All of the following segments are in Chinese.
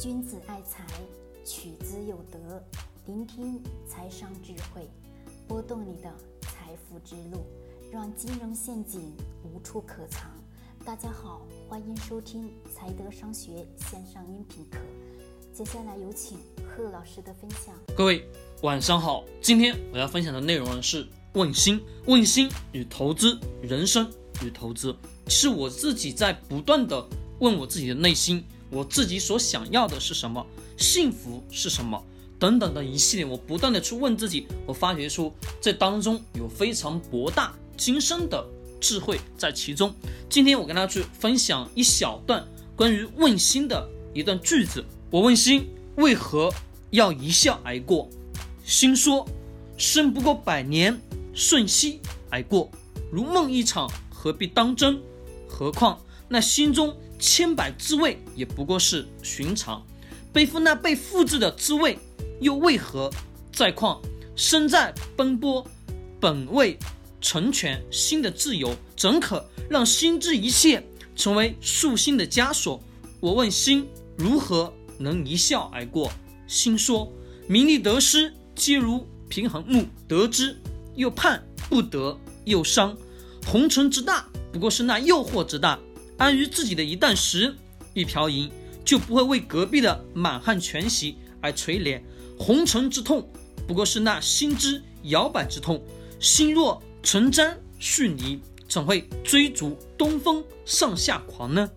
君子爱财，取之有德。聆听财商智慧，拨动你的财富之路，让金融陷阱无处可藏。大家好，欢迎收听财德商学线上音频课。接下来有请贺老师的分享。各位晚上好，今天我要分享的内容呢是问心，问心与投资，人生与投资，是我自己在不断的问我自己的内心。我自己所想要的是什么？幸福是什么？等等的一系列，我不断的去问自己，我发觉出这当中有非常博大精深的智慧在其中。今天我跟大家去分享一小段关于问心的一段句子。我问心为何要一笑而过？心说：生不过百年，瞬息而过，如梦一场，何必当真？何况那心中。千百滋味也不过是寻常，背负那被复制的滋味，又为何？再况身在奔波，本为成全心的自由，怎可让心之一切成为束心的枷锁？我问心如何能一笑而过？心说：名利得失皆如平衡木，得之又盼，不得又伤。红尘之大，不过是那诱惑之大。安于自己的一担食、一瓢饮，就不会为隔壁的满汉全席而垂怜。红尘之痛，不过是那心之摇摆之痛。心若成毡絮泥，怎会追逐东风上下狂呢？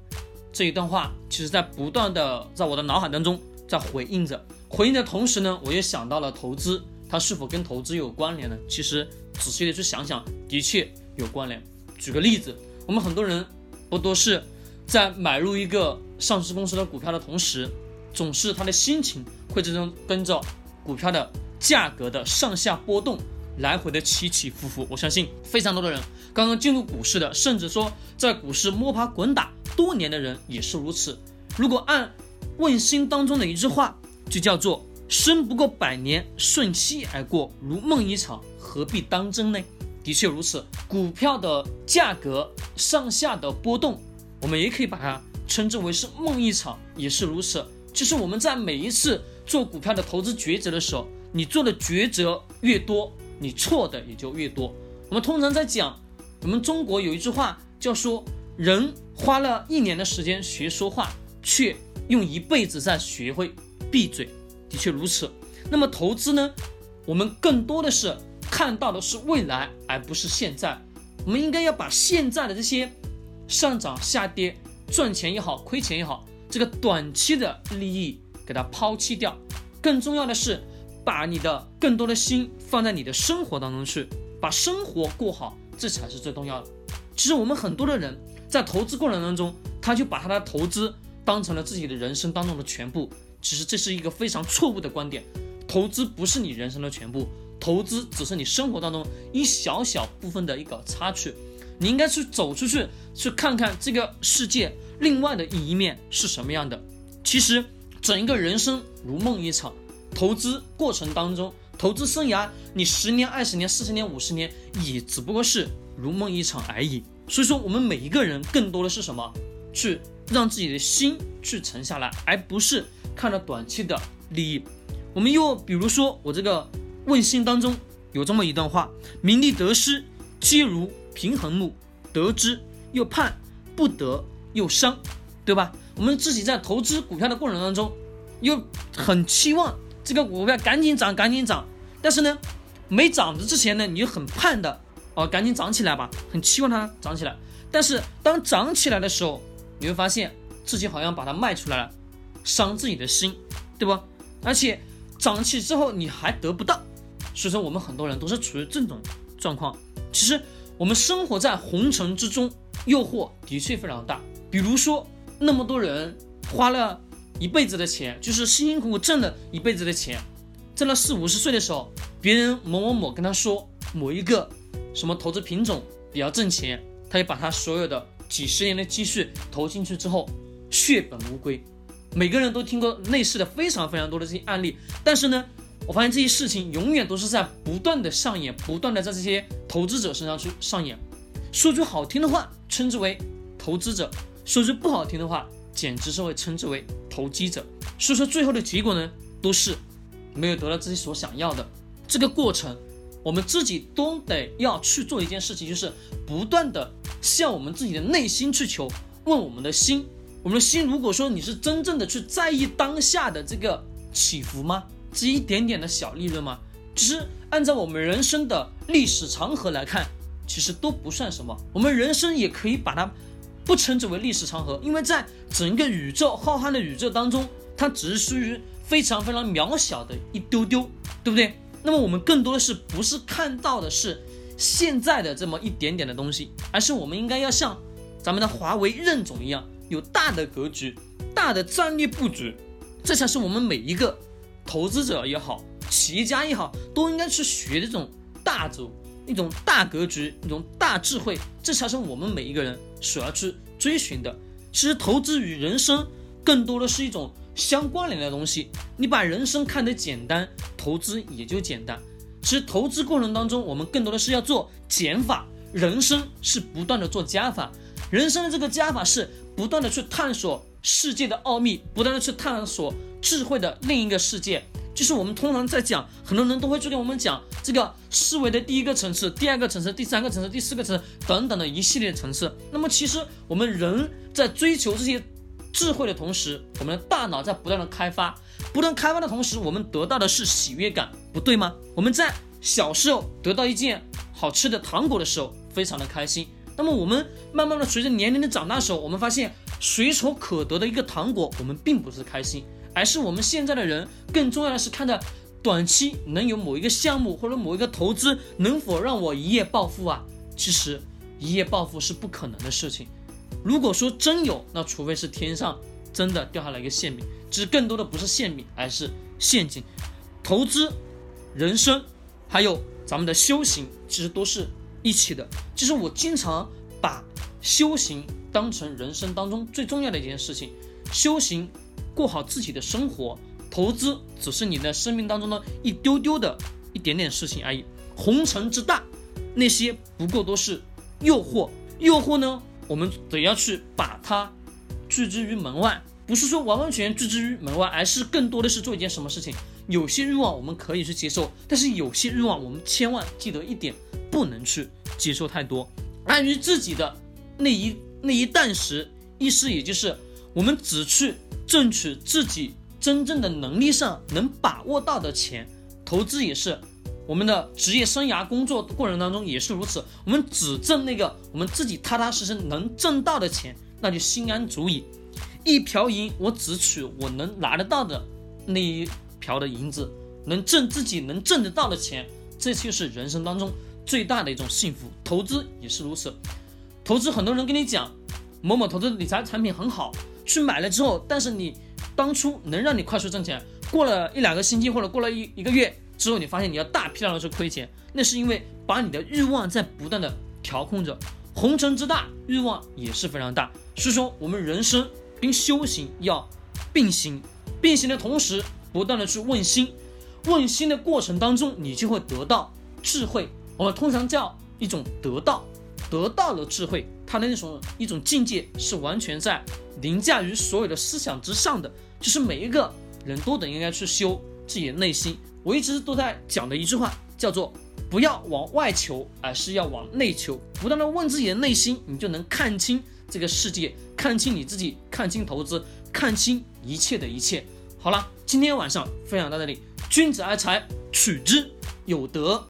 这一段话，其实在不断的在我的脑海当中在回应着，回应的同时呢，我也想到了投资，它是否跟投资有关联呢？其实仔细的去想想，的确有关联。举个例子，我们很多人。不多是在买入一个上市公司的股票的同时，总是他的心情会这种跟着股票的价格的上下波动，来回的起起伏伏。我相信非常多的人刚刚进入股市的，甚至说在股市摸爬滚打多年的人也是如此。如果按问心当中的一句话，就叫做“生不过百年，瞬息而过，如梦一场，何必当真呢？”的确如此，股票的价格上下的波动，我们也可以把它称之为是梦一场，也是如此。就是我们在每一次做股票的投资抉择的时候，你做的抉择越多，你错的也就越多。我们通常在讲，我们中国有一句话叫说，人花了一年的时间学说话，却用一辈子在学会闭嘴。的确如此。那么投资呢，我们更多的是。看到的是未来，而不是现在。我们应该要把现在的这些上涨、下跌、赚钱也好、亏钱也好，这个短期的利益给它抛弃掉。更重要的是，把你的更多的心放在你的生活当中去，把生活过好，这才是最重要的。其实我们很多的人在投资过程当中，他就把他的投资当成了自己的人生当中的全部。其实这是一个非常错误的观点，投资不是你人生的全部。投资只是你生活当中一小小部分的一个插曲，你应该去走出去，去看看这个世界另外的一面是什么样的。其实，整一个人生如梦一场，投资过程当中，投资生涯，你十年、二十年、四十年、五十年，也只不过是如梦一场而已。所以说，我们每一个人更多的是什么？去让自己的心去沉下来，而不是看着短期的利益。我们又比如说，我这个。问心当中有这么一段话：名利得失皆如平衡木，得之又盼，不得又伤，对吧？我们自己在投资股票的过程当中，又很期望这个股票赶紧涨，赶紧涨。但是呢，没涨的之前呢，你就很盼的哦，赶紧涨起来吧，很期望它涨起来。但是当涨起来的时候，你会发现自己好像把它卖出来了，伤自己的心，对不？而且涨起之后你还得不到。所以说，我们很多人都是处于这种状况。其实，我们生活在红尘之中，诱惑的确非常大。比如说，那么多人花了一辈子的钱，就是辛辛苦苦挣了一辈子的钱，挣了四五十岁的时候，别人某某某跟他说某一个什么投资品种比较挣钱，他就把他所有的几十年的积蓄投进去之后，血本无归。每个人都听过类似的非常非常多的这些案例，但是呢。我发现这些事情永远都是在不断的上演，不断的在这些投资者身上去上演。说句好听的话，称之为投资者；说句不好听的话，简直是会称之为投机者。所以说最后的结果呢，都是没有得到自己所想要的。这个过程，我们自己都得要去做一件事情，就是不断的向我们自己的内心去求，问我们的心，我们的心，如果说你是真正的去在意当下的这个起伏吗？这一点点的小利润吗？其实按照我们人生的历史长河来看，其实都不算什么。我们人生也可以把它不称之为历史长河，因为在整个宇宙浩瀚的宇宙当中，它只是属于非常非常渺小的一丢丢，对不对？那么我们更多的是不是看到的是现在的这么一点点的东西，而是我们应该要像咱们的华为任总一样，有大的格局、大的战略布局，这才是我们每一个投资者也好。企业家也好，都应该去学这种大轴、一种大格局、一种大智慧，这才是我们每一个人所要去追寻的。其实，投资与人生更多的是一种相关联的东西。你把人生看得简单，投资也就简单。其实，投资过程当中，我们更多的是要做减法，人生是不断的做加法。人生的这个加法是不断的去探索世界的奥秘，不断的去探索智慧的另一个世界。就是我们通常在讲，很多人都会去跟我们讲这个思维的第一个层次、第二个层次、第三个层次、第四个层次等等的一系列层次。那么其实我们人在追求这些智慧的同时，我们的大脑在不断的开发，不断开发的同时，我们得到的是喜悦感，不对吗？我们在小时候得到一件好吃的糖果的时候，非常的开心。那么我们慢慢的随着年龄的长大的时候，我们发现随手可得的一个糖果，我们并不是开心。而是我们现在的人更重要的是看着短期能有某一个项目或者某一个投资能否让我一夜暴富啊？其实一夜暴富是不可能的事情。如果说真有，那除非是天上真的掉下来一个馅饼，其实更多的不是馅饼，而是陷阱。投资、人生，还有咱们的修行，其实都是一起的。其实我经常把修行当成人生当中最重要的一件事情，修行。过好自己的生活，投资只是你的生命当中的一丢丢的一点点事情而已。红尘之大，那些不过都是诱惑。诱惑呢，我们得要去把它拒之于门外。不是说完完全全拒之于门外，而是更多的是做一件什么事情。有些欲望我们可以去接受，但是有些欲望我们千万记得一点，不能去接受太多。安于自己的那一那一旦时，意思也就是我们只去。挣取自己真正的能力上能把握到的钱，投资也是，我们的职业生涯工作过程当中也是如此。我们只挣那个我们自己踏踏实实能挣到的钱，那就心安足矣。一瓢银，我只取我能拿得到的那一瓢的银子，能挣自己能挣得到的钱，这就是人生当中最大的一种幸福。投资也是如此，投资很多人跟你讲，某某投资理财产品很好。去买了之后，但是你当初能让你快速挣钱，过了一两个星期或者过了一一个月之后，你发现你要大批量的去亏钱，那是因为把你的欲望在不断的调控着。红尘之大，欲望也是非常大。所以说，我们人生跟修行要并行，并行的同时，不断的去问心，问心的过程当中，你就会得到智慧。我们通常叫一种得到，得到了智慧，他的那种一种境界是完全在。凌驾于所有的思想之上的，就是每一个人都得应该去修自己的内心。我一直都在讲的一句话，叫做不要往外求，而是要往内求。不断的问自己的内心，你就能看清这个世界，看清你自己，看清投资，看清一切的一切。好了，今天晚上分享到这里。君子爱财，取之有德。